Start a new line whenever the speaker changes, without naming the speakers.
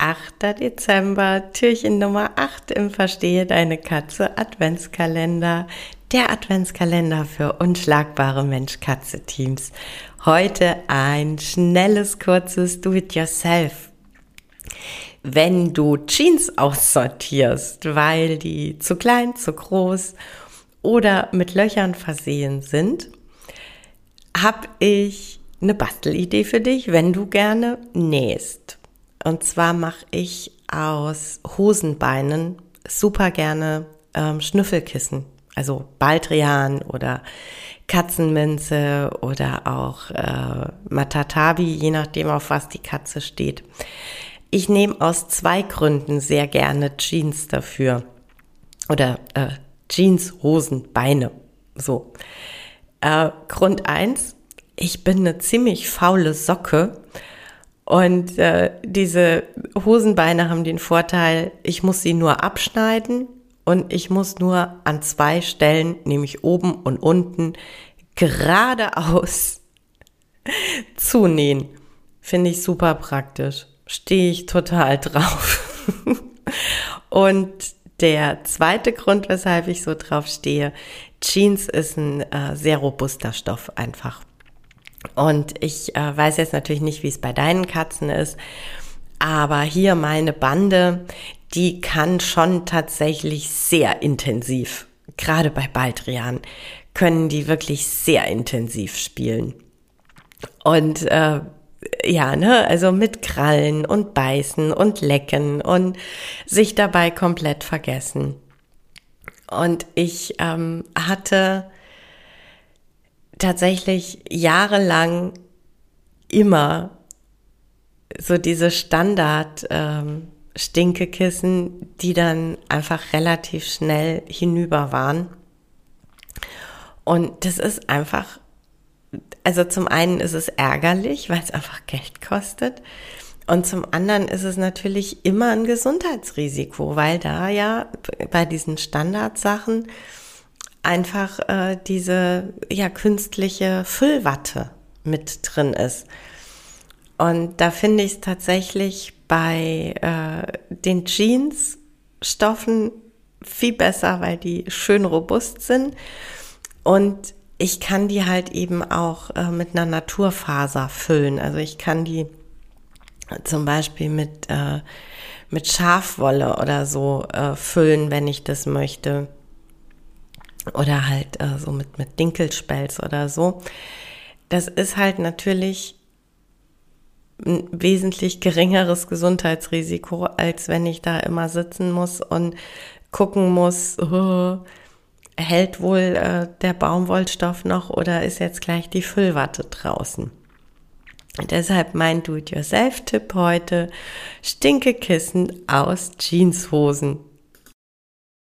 8. Dezember, Türchen Nummer 8 im Verstehe deine Katze Adventskalender. Der Adventskalender für unschlagbare Mensch-Katze-Teams. Heute ein schnelles, kurzes Do-it-yourself. Wenn du Jeans aussortierst, weil die zu klein, zu groß oder mit Löchern versehen sind, habe ich eine Bastelidee für dich, wenn du gerne nähst. Und zwar mache ich aus Hosenbeinen super gerne ähm, Schnüffelkissen. Also Baldrian oder Katzenminze oder auch äh, Matatabi, je nachdem, auf was die Katze steht. Ich nehme aus zwei Gründen sehr gerne Jeans dafür. Oder äh, Jeans, Hosen, Beine. So. Äh, Grund eins: ich bin eine ziemlich faule Socke und äh, diese Hosenbeine haben den Vorteil, ich muss sie nur abschneiden und ich muss nur an zwei Stellen, nämlich oben und unten, geradeaus zunähen. Finde ich super praktisch. Stehe ich total drauf. und der zweite Grund, weshalb ich so drauf stehe, Jeans ist ein äh, sehr robuster Stoff einfach. Und ich äh, weiß jetzt natürlich nicht, wie es bei deinen Katzen ist, aber hier meine Bande, die kann schon tatsächlich sehr intensiv, gerade bei Baldrian, können die wirklich sehr intensiv spielen. Und äh, ja, ne, also mit Krallen und Beißen und Lecken und sich dabei komplett vergessen. Und ich ähm, hatte tatsächlich jahrelang immer so diese Standard ähm, Stinkekissen, die dann einfach relativ schnell hinüber waren. Und das ist einfach, also zum einen ist es ärgerlich, weil es einfach Geld kostet. Und zum anderen ist es natürlich immer ein Gesundheitsrisiko, weil da ja bei diesen Standardsachen einfach äh, diese ja künstliche Füllwatte mit drin ist. Und da finde ich es tatsächlich bei äh, den Jeans-Stoffen viel besser, weil die schön robust sind. Und ich kann die halt eben auch äh, mit einer Naturfaser füllen. Also ich kann die zum Beispiel mit, äh, mit Schafwolle oder so äh, füllen, wenn ich das möchte oder halt äh, so mit, mit Dinkelspelz oder so. Das ist halt natürlich ein wesentlich geringeres Gesundheitsrisiko, als wenn ich da immer sitzen muss und gucken muss, oh, hält wohl äh, der Baumwollstoff noch oder ist jetzt gleich die Füllwatte draußen. Deshalb mein Do-it-yourself-Tipp heute, Stinkekissen aus Jeanshosen.